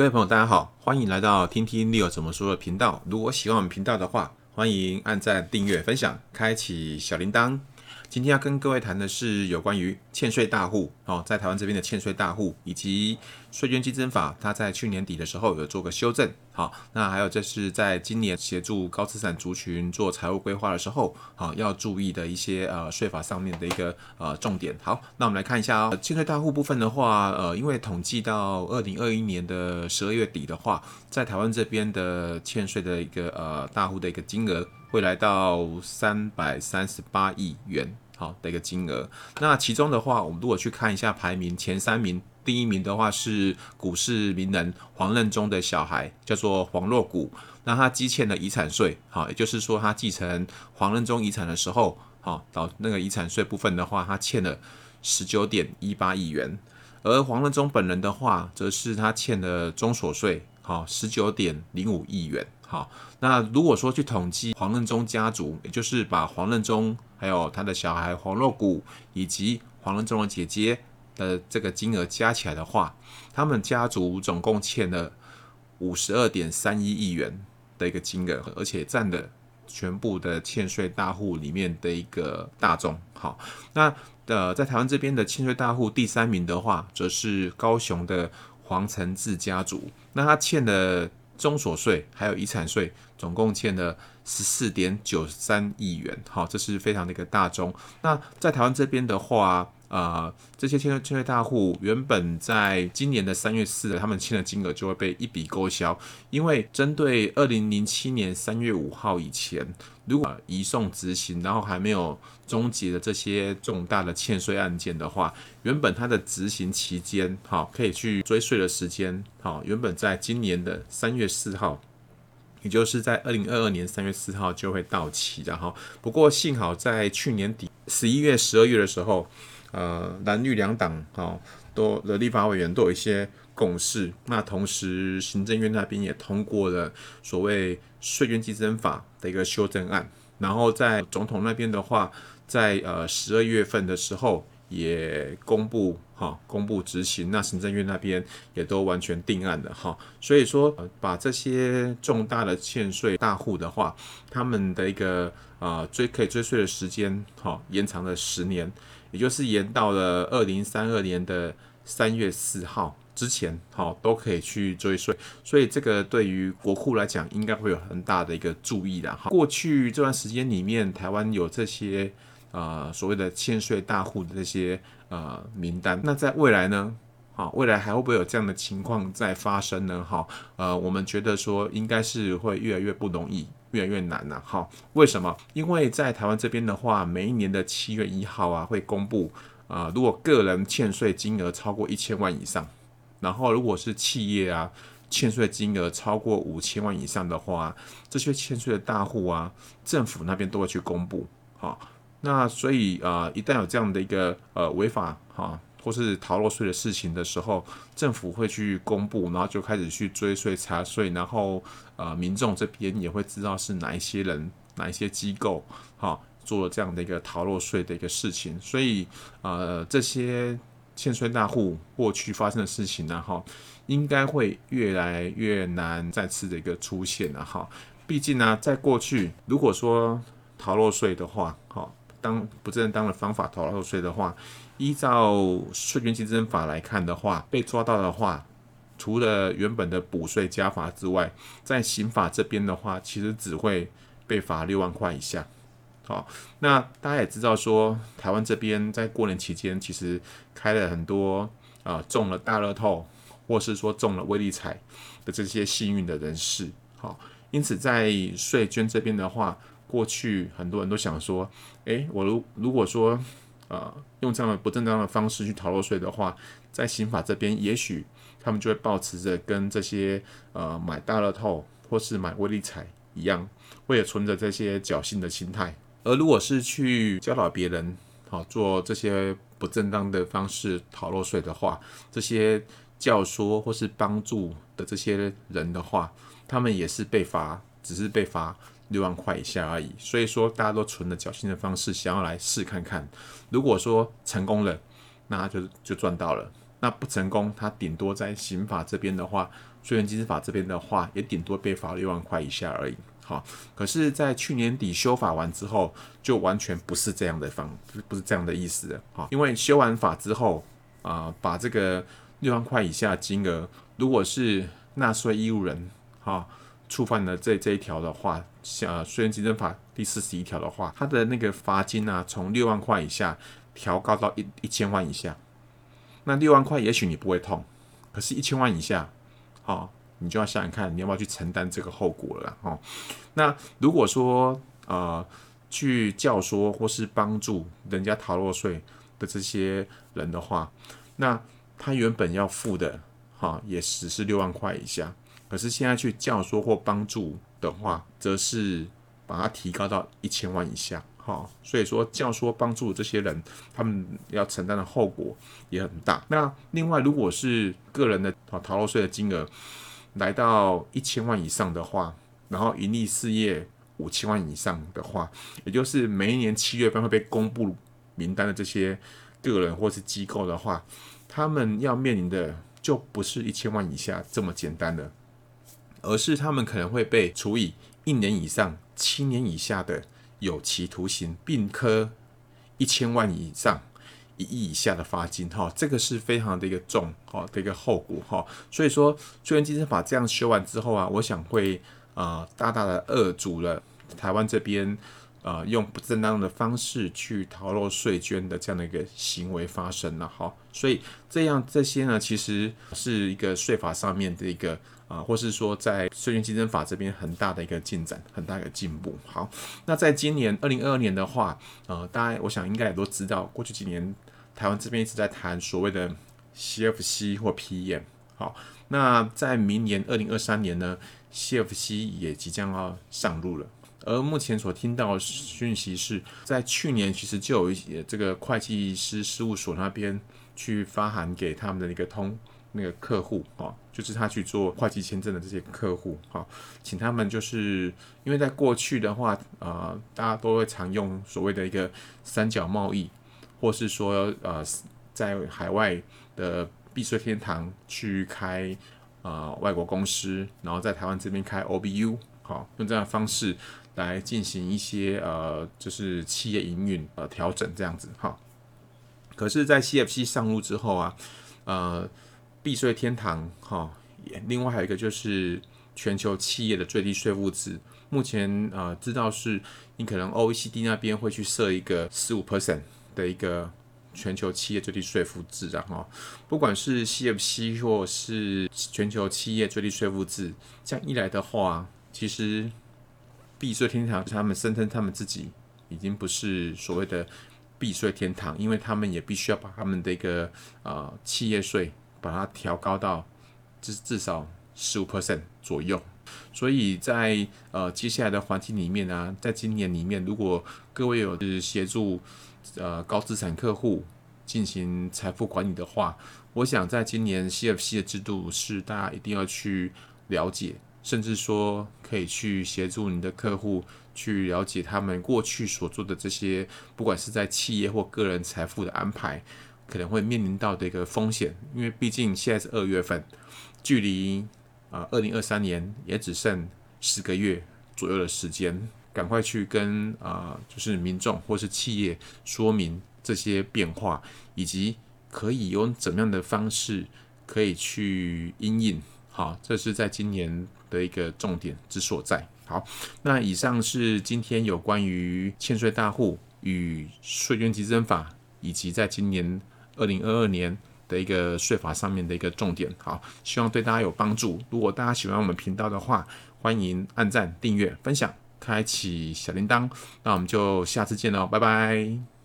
各位朋友，大家好，欢迎来到听听 Leo 怎么说的频道。如果喜欢我们频道的话，欢迎按赞、订阅、分享、开启小铃铛。今天要跟各位谈的是有关于欠税大户哦，在台湾这边的欠税大户以及税捐稽征法，它在去年底的时候有做个修正。好，那还有这是在今年协助高资产族群做财务规划的时候，好要注意的一些呃税法上面的一个呃重点。好，那我们来看一下哦，欠税大户部分的话，呃，因为统计到二零二一年的十二月底的话，在台湾这边的欠税的一个呃大户的一个金额。会来到三百三十八亿元，好的一个金额。那其中的话，我们如果去看一下排名前三名，第一名的话是股市名人黄任中的小孩，叫做黄若谷。那他积欠的遗产税，好，也就是说他继承黄任中遗产的时候，好，到那个遗产税部分的话，他欠了十九点一八亿元。而黄任中本人的话，则是他欠的中所税，好，十九点零五亿元。好，那如果说去统计黄任中家族，也就是把黄任中还有他的小孩黄若谷以及黄任中的姐姐的这个金额加起来的话，他们家族总共欠了五十二点三一亿元的一个金额，而且占了全部的欠税大户里面的一个大宗。好，那呃，在台湾这边的欠税大户第三名的话，则是高雄的黄承志家族，那他欠的。综所税还有遗产税，总共欠了十四点九三亿元，好，这是非常的一个大宗。那在台湾这边的话，呃，这些欠税欠税大户原本在今年的三月四，他们欠的金额就会被一笔勾销，因为针对二零零七年三月五号以前，如果移送执行，然后还没有终结的这些重大的欠税案件的话，原本它的执行期间，好，可以去追税的时间，好，原本在今年的三月四号，也就是在二零二二年三月四号就会到期的哈。不过幸好在去年底十一月、十二月的时候。呃，蓝绿两党哦，都的立法委员都有一些共识。那同时，行政院那边也通过了所谓税捐稽征法的一个修正案。然后在总统那边的话，在呃十二月份的时候也公布哈、公布执行。那行政院那边也都完全定案了哈、所以说，把这些重大的欠税大户的话，他们的一个、呃、追可以追税的时间哈、延长了十年。也就是延到了二零三二年的三月四号之前，好都可以去追税，所以这个对于国库来讲，应该会有很大的一个注意的哈。过去这段时间里面，台湾有这些呃所谓的欠税大户的这些呃名单，那在未来呢？啊，未来还会不会有这样的情况再发生呢？哈，呃，我们觉得说应该是会越来越不容易。越来越难了，哈，为什么？因为在台湾这边的话，每一年的七月一号啊，会公布啊、呃，如果个人欠税金额超过一千万以上，然后如果是企业啊，欠税金额超过五千万以上的话，这些欠税的大户啊，政府那边都会去公布，好，那所以啊、一旦有这样的一个呃违法哈。或是逃漏税的事情的时候，政府会去公布，然后就开始去追税查税，然后呃，民众这边也会知道是哪一些人、哪一些机构，哈、做了这样的一个逃漏税的一个事情，所以呃，这些欠税大户过去发生的事情呢，哈、应该会越来越难再次的一个出现了哈。毕竟呢，在过去如果说逃漏税的话，哈、当不正当的方法逃漏税的话，依照税捐稽征法来看的话，被抓到的话，除了原本的补税加罚之外，在刑法这边的话，其实只会被罚六万块以下。好，那大家也知道说，台湾这边在过年期间其实开了很多啊、中了大乐透，或是说中了威力彩的这些幸运的人士。好，因此在税捐这边的话。过去很多人都想说，诶，我如如果说，呃，用这样的不正当的方式去逃漏税的话，在刑法这边，也许他们就会抱持着跟这些呃买大乐透或是买威力彩一样，会有存着这些侥幸的心态。而如果是去教导别人，好做这些不正当的方式逃漏税的话，这些教唆或是帮助的这些人的话，他们也是被罚，只是被罚。六万块以下而已，所以说大家都存着侥幸的方式想要来试看看，如果说成功了，那就就赚到了；那不成功，他顶多在刑法这边的话，税源稽征法这边的话，也顶多被罚六万块以下而已。好，可是，在去年底修法完之后，就完全不是这样的方，不是这样的意思了。好，因为修完法之后啊、把这个六万块以下金额，如果是纳税义务人，哈，触犯了这这一条的话，像税源稽征法第四十一条的话，他的那个罚金呢、啊，从六万块以下调高到一一千万以下。那六万块也许你不会痛，可是，一千万以下，好，你就要想想看，你要不要去承担这个后果了哦。那如果说呃，去教唆或是帮助人家逃漏税的这些人的话，那他原本要付的哈，也只是六万块以下，可是现在去教唆或帮助的话，则是把它提高到一千万以下。好，所以说教唆帮助这些人，他们要承担的后果也很大。那另外，如果是个人的逃逃漏税的金额来到一千万以上的话，然后盈利事业五千万以上的话，也就是每一年七月份会被公布名单的这些个人或是机构的话，他们要面临的就不是一千万以下这么简单的，而是他们可能会被处以一年以上七年以下的。有期徒刑，并科一千万以上一亿以下的罚金，哈，这个是非常的一个重，哈的一个后果，哈。所以说，税源稽征法这样修完之后啊，我想会、呃、大大的扼阻了台湾这边、呃、用不正当的方式去逃漏税捐的这样的一个行为发生了，哈。所以这样这些呢，其实是一个税法上面的一个。啊，或是说在税捐稽征法这边很大的一个进展，很大的一个进步。好，那在今年二零二二年的话，呃，大家我想应该也都知道，过去几年台湾这边一直在谈所谓的 CFC 或 PM。好，那在明年二零二三年呢，CFC 也即将要上路了。而目前所听到讯息是在去年其实就有一些这个会计师事务所那边去发函给他们的一个通。那个客户啊，就是他去做会计签证的这些客户哈，请他们就是因为在过去的话，呃，大家都会常用所谓的一个三角贸易，或是说呃，在海外的避税天堂去开呃外国公司，然后在台湾这边开 OBU，好，用这样的方式来进行一些呃，就是企业营运呃调整这样子哈。可是，在 CFC 上路之后啊，呃。避税天堂，哈，另外还有一个就是全球企业的最低税负制。目前呃，知道是你可能 OECD 那边会去设一个十五 percent 的一个全球企业最低税负制，然后不管是 CFC 或是全球企业最低税负制，这样一来的话，其实避税天堂他们声称他们自己已经不是所谓的避税天堂，因为他们也必须要把他们的一个呃企业税。把它调高到至至少十五 percent 左右，所以在呃接下来的环境里面呢、在今年里面，如果各位有是协助呃高资产客户进行财富管理的话，我想在今年 CFC 的制度是大家一定要去了解，甚至说可以去协助你的客户去了解他们过去所做的这些，不管是在企业或个人财富的安排。可能会面临到的一个风险，因为毕竟现在是二月份，距离啊二零二三年也只剩十个月左右的时间，赶快去跟啊、就是民众或是企业说明这些变化，以及可以用怎么样的方式可以去因应。好，这是在今年的一个重点之所在。好，那以上是今天有关于欠税大户与税捐稽征法，以及在今年。二零二二年的一个税法上面的一个重点，好，希望对大家有帮助。如果大家喜欢我们频道的话，欢迎按赞、订阅、分享、开启小铃铛。那我们就下次见喽，拜拜。